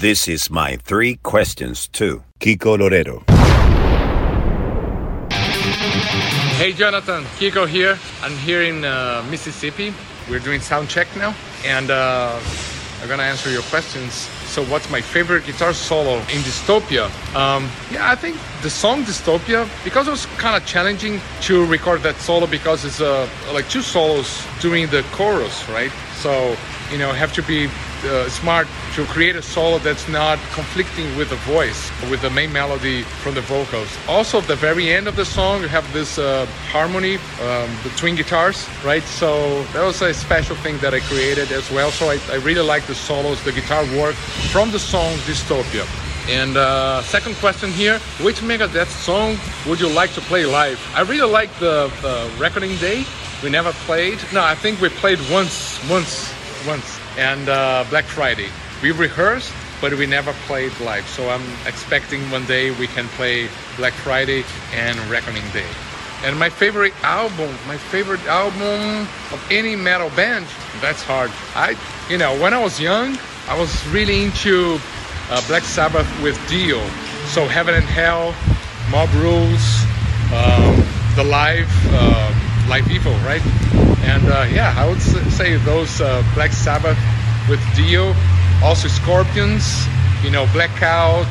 This is my three questions to Kiko Loureiro. Hey Jonathan, Kiko here. I'm here in uh, Mississippi. We're doing sound check now, and uh, I'm gonna answer your questions. So, what's my favorite guitar solo in Dystopia? Um, yeah, I think the song Dystopia because it was kind of challenging to record that solo because it's uh, like two solos during the chorus, right? So, you know, have to be uh, smart to create a solo that's not conflicting with the voice, with the main melody from the vocals. Also, at the very end of the song, you have this uh, harmony um, between guitars, right? So that was a special thing that I created as well. So I, I really like the solos, the guitar work from the song Dystopia. And uh, second question here, which Megadeth song would you like to play live? I really like the, the Day. We never played. No, I think we played once, once, once and uh, Black Friday. We rehearsed, but we never played live. So I'm expecting one day we can play Black Friday and Reckoning Day. And my favorite album, my favorite album of any metal band, that's hard. I, you know, when I was young, I was really into uh, Black Sabbath with Dio. So Heaven and Hell, Mob Rules, um, the live, uh, live evil, right? And uh, yeah, I would say those uh, Black Sabbath with Dio, also Scorpions, you know, Blackout.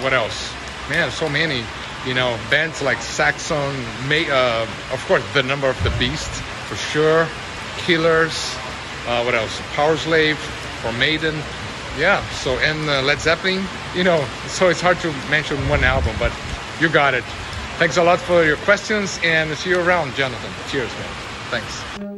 What else? Man, so many. You know, bands like Saxon, May, uh, of course, the number of the beast for sure. Killers. Uh, what else? Power Slave or Maiden. Yeah. So and uh, Led Zeppelin. You know, so it's hard to mention one album, but you got it. Thanks a lot for your questions and see you around, Jonathan. Cheers, man. Thanks.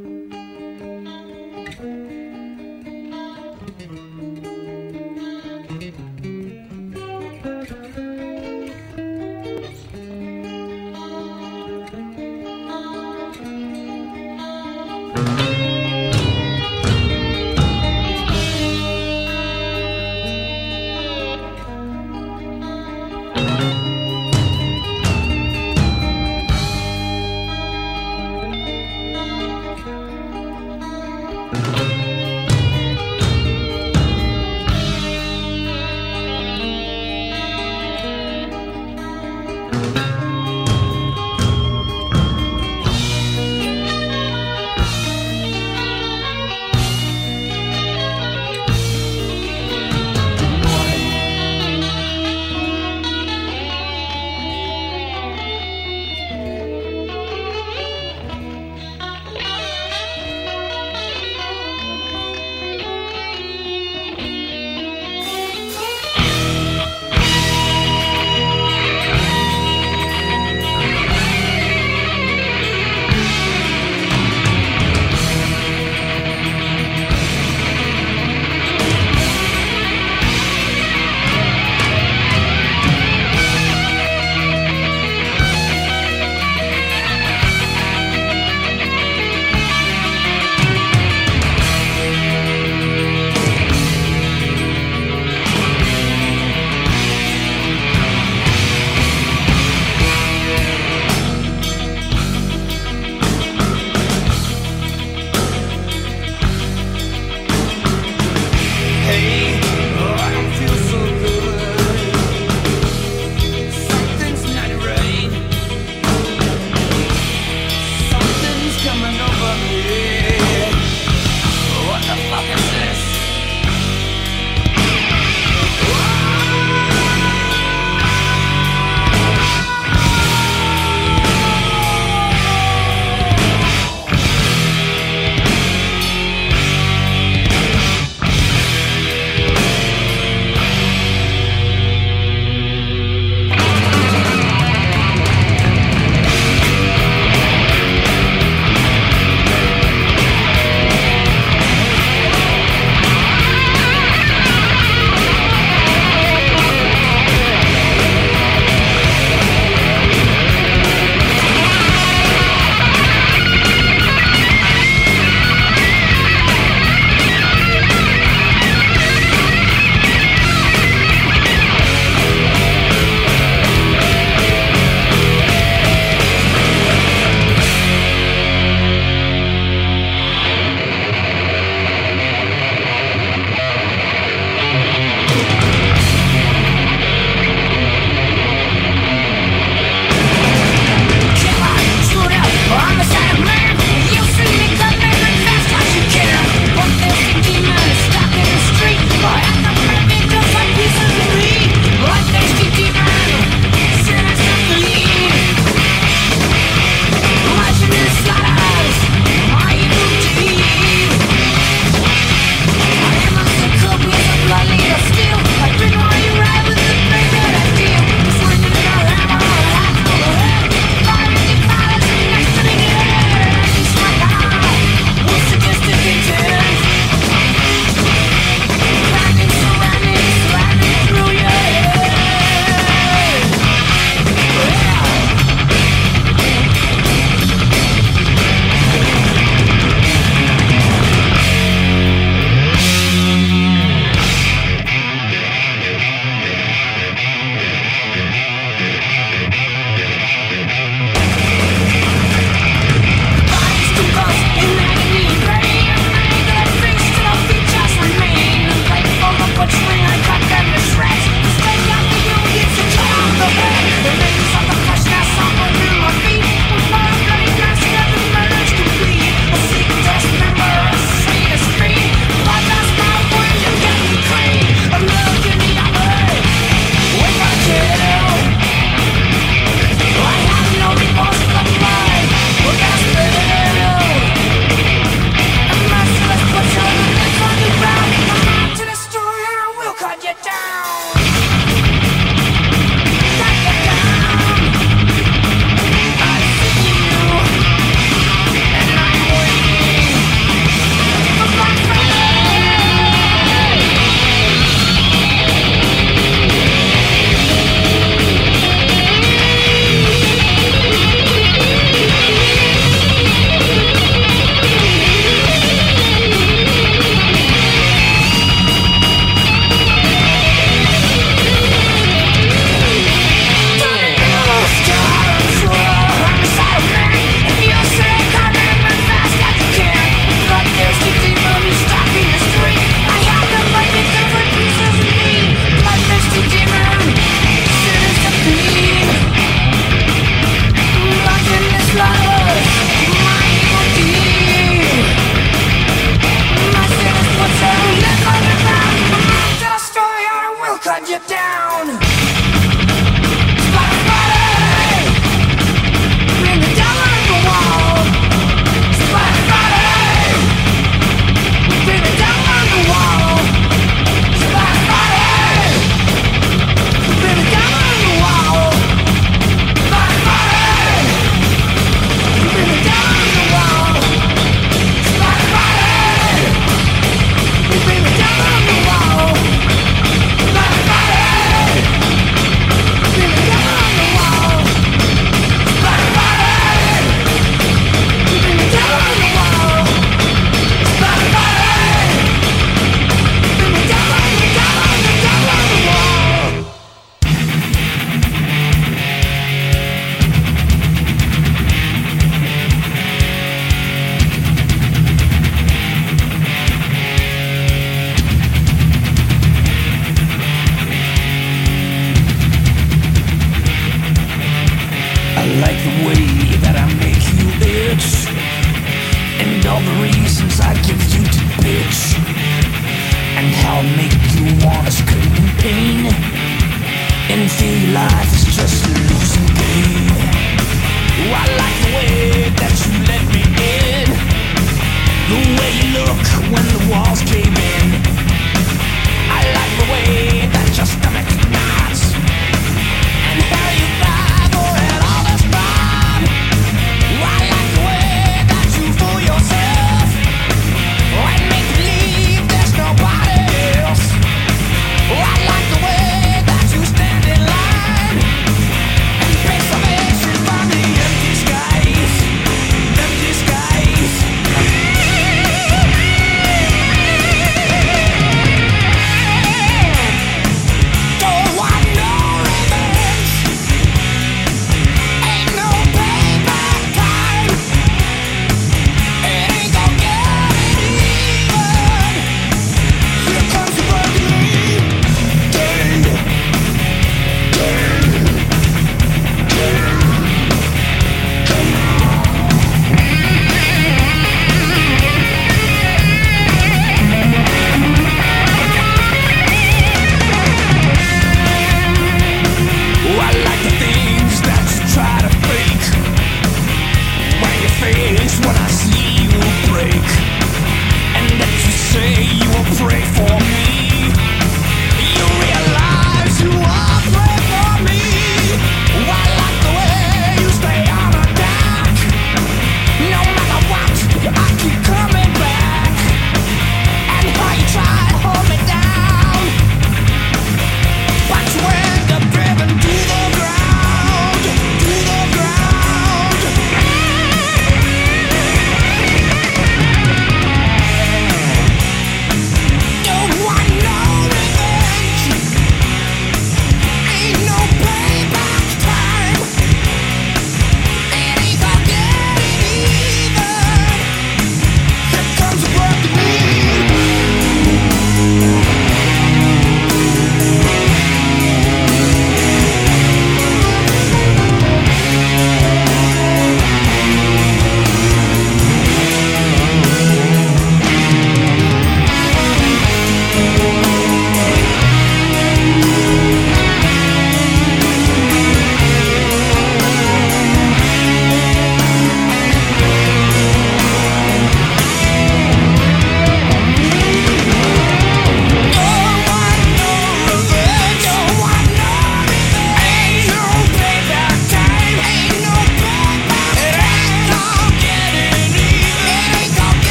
Sky